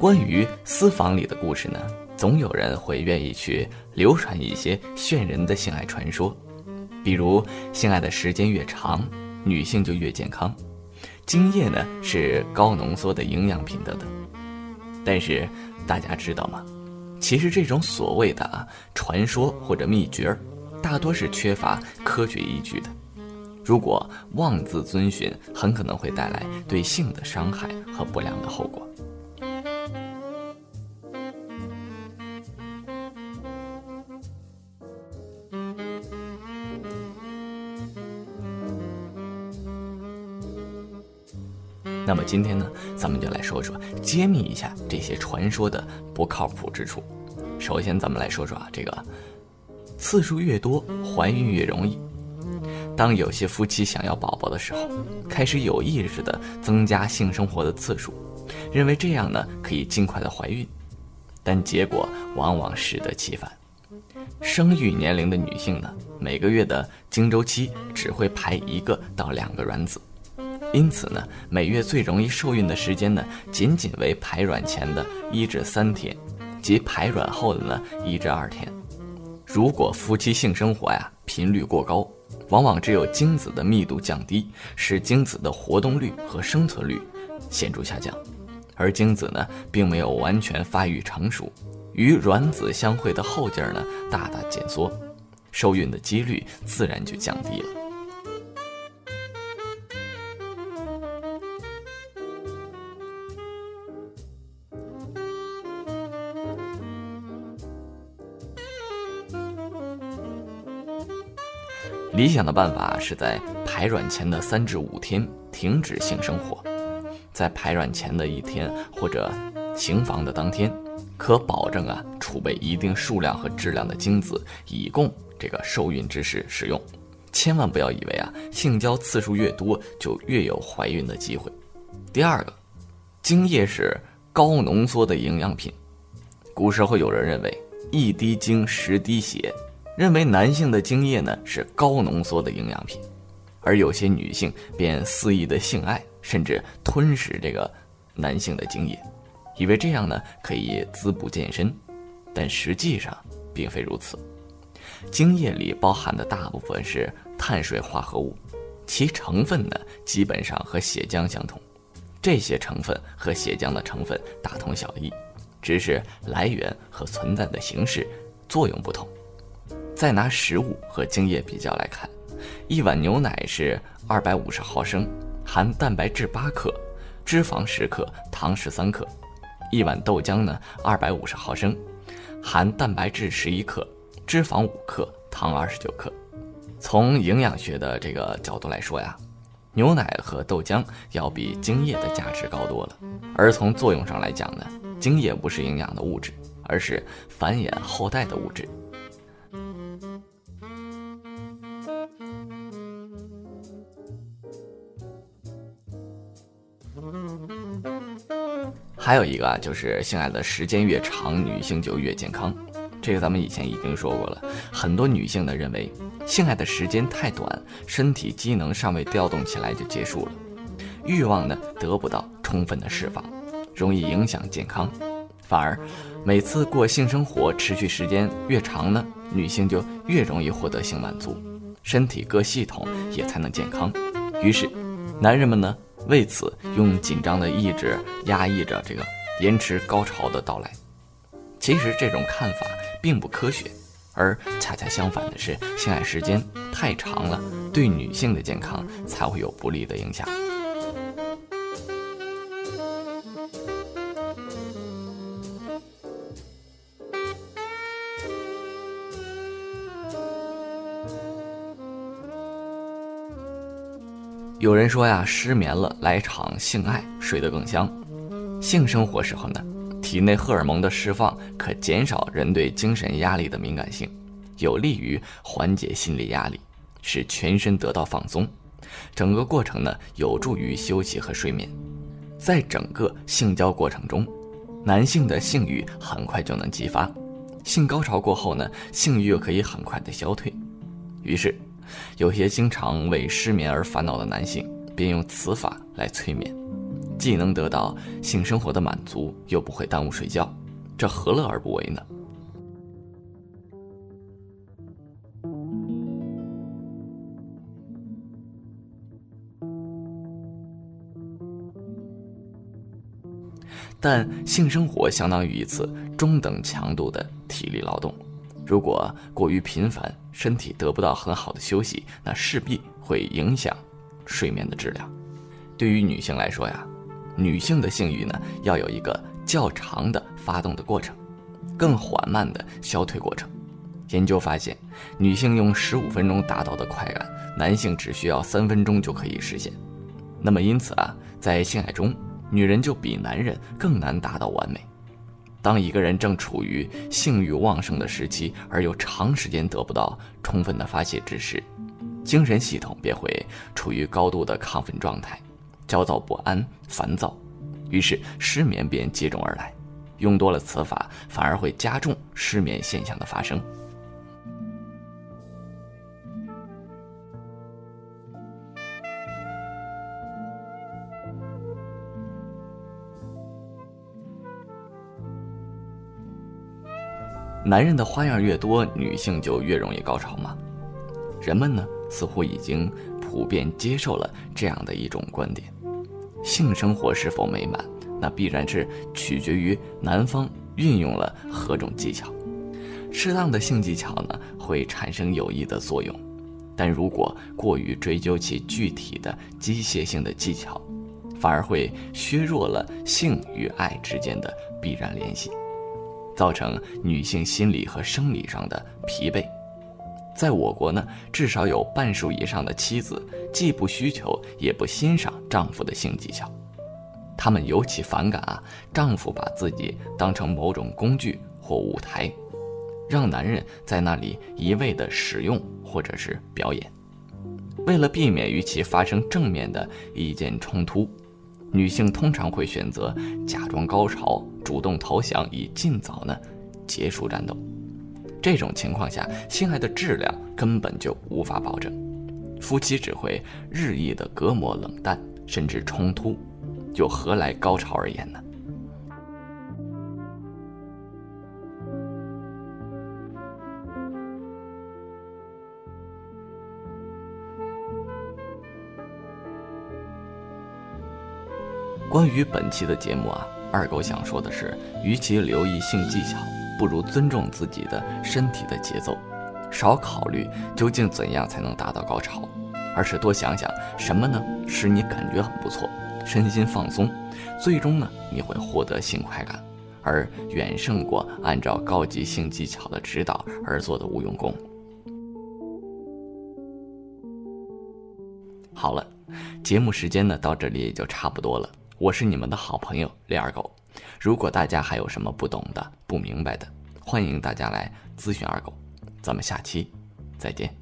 关于私房里的故事呢，总有人会愿意去流传一些炫人的性爱传说，比如性爱的时间越长，女性就越健康，精液呢是高浓缩的营养品等等。但是大家知道吗？其实这种所谓的啊传说或者秘诀，大多是缺乏科学依据的。如果妄自遵循，很可能会带来对性的伤害和不良的后果。那么今天呢，咱们就来说说揭秘一下这些传说的不靠谱之处。首先，咱们来说说啊，这个次数越多，怀孕越容易。当有些夫妻想要宝宝的时候，开始有意识的增加性生活的次数，认为这样呢可以尽快的怀孕，但结果往往适得其反。生育年龄的女性呢，每个月的经周期只会排一个到两个卵子。因此呢，每月最容易受孕的时间呢，仅仅为排卵前的一至三天，及排卵后的呢一至二天。如果夫妻性生活呀频率过高，往往只有精子的密度降低，使精子的活动率和生存率显著下降，而精子呢并没有完全发育成熟，与卵子相会的后劲儿呢大大减缩，受孕的几率自然就降低了。理想的办法是在排卵前的三至五天停止性生活，在排卵前的一天或者行房的当天，可保证啊储备一定数量和质量的精子，以供这个受孕之时使用。千万不要以为啊性交次数越多就越有怀孕的机会。第二个，精液是高浓缩的营养品，古时候有人认为一滴精十滴血。认为男性的精液呢是高浓缩的营养品，而有些女性便肆意的性爱，甚至吞食这个男性的精液，以为这样呢可以滋补健身，但实际上并非如此。精液里包含的大部分是碳水化合物，其成分呢基本上和血浆相同，这些成分和血浆的成分大同小异，只是来源和存在的形式作用不同。再拿食物和精液比较来看，一碗牛奶是二百五十毫升，含蛋白质八克，脂肪十克，糖十三克；一碗豆浆呢，二百五十毫升，含蛋白质十一克，脂肪五克，糖二十九克。从营养学的这个角度来说呀，牛奶和豆浆要比精液的价值高多了。而从作用上来讲呢，精液不是营养的物质，而是繁衍后代的物质。还有一个啊，就是性爱的时间越长，女性就越健康。这个咱们以前已经说过了。很多女性呢认为，性爱的时间太短，身体机能尚未调动起来就结束了，欲望呢得不到充分的释放，容易影响健康。反而，每次过性生活持续时间越长呢，女性就越容易获得性满足，身体各系统也才能健康。于是，男人们呢？为此，用紧张的意志压抑着这个延迟高潮的到来。其实这种看法并不科学，而恰恰相反的是，性爱时间太长了，对女性的健康才会有不利的影响。有人说呀，失眠了来场性爱，睡得更香。性生活时候呢，体内荷尔蒙的释放可减少人对精神压力的敏感性，有利于缓解心理压力，使全身得到放松。整个过程呢，有助于休息和睡眠。在整个性交过程中，男性的性欲很快就能激发，性高潮过后呢，性欲又可以很快的消退。于是。有些经常为失眠而烦恼的男性，便用此法来催眠。既能得到性生活的满足，又不会耽误睡觉，这何乐而不为呢？但性生活相当于一次中等强度的体力劳动，如果过于频繁，身体得不到很好的休息，那势必会影响睡眠的质量。对于女性来说呀，女性的性欲呢要有一个较长的发动的过程，更缓慢的消退过程。研究发现，女性用十五分钟达到的快感，男性只需要三分钟就可以实现。那么因此啊，在性爱中。女人就比男人更难达到完美。当一个人正处于性欲旺盛的时期，而又长时间得不到充分的发泄之时，精神系统便会处于高度的亢奋状态，焦躁不安、烦躁，于是失眠便接踵而来。用多了此法，反而会加重失眠现象的发生。男人的花样越多，女性就越容易高潮吗？人们呢，似乎已经普遍接受了这样的一种观点：性生活是否美满，那必然是取决于男方运用了何种技巧。适当的性技巧呢，会产生有益的作用；但如果过于追究其具体的机械性的技巧，反而会削弱了性与爱之间的必然联系。造成女性心理和生理上的疲惫，在我国呢，至少有半数以上的妻子既不需求也不欣赏丈夫的性技巧，她们尤其反感啊，丈夫把自己当成某种工具或舞台，让男人在那里一味的使用或者是表演，为了避免与其发生正面的意见冲突。女性通常会选择假装高潮，主动投降，以尽早呢结束战斗。这种情况下，性爱的质量根本就无法保证，夫妻只会日益的隔膜冷淡，甚至冲突，又何来高潮而言呢？关于本期的节目啊，二狗想说的是，与其留意性技巧，不如尊重自己的身体的节奏，少考虑究竟怎样才能达到高潮，而是多想想什么呢使你感觉很不错，身心放松，最终呢你会获得性快感，而远胜过按照高级性技巧的指导而做的无用功。好了，节目时间呢到这里也就差不多了。我是你们的好朋友李二狗，如果大家还有什么不懂的、不明白的，欢迎大家来咨询二狗。咱们下期再见。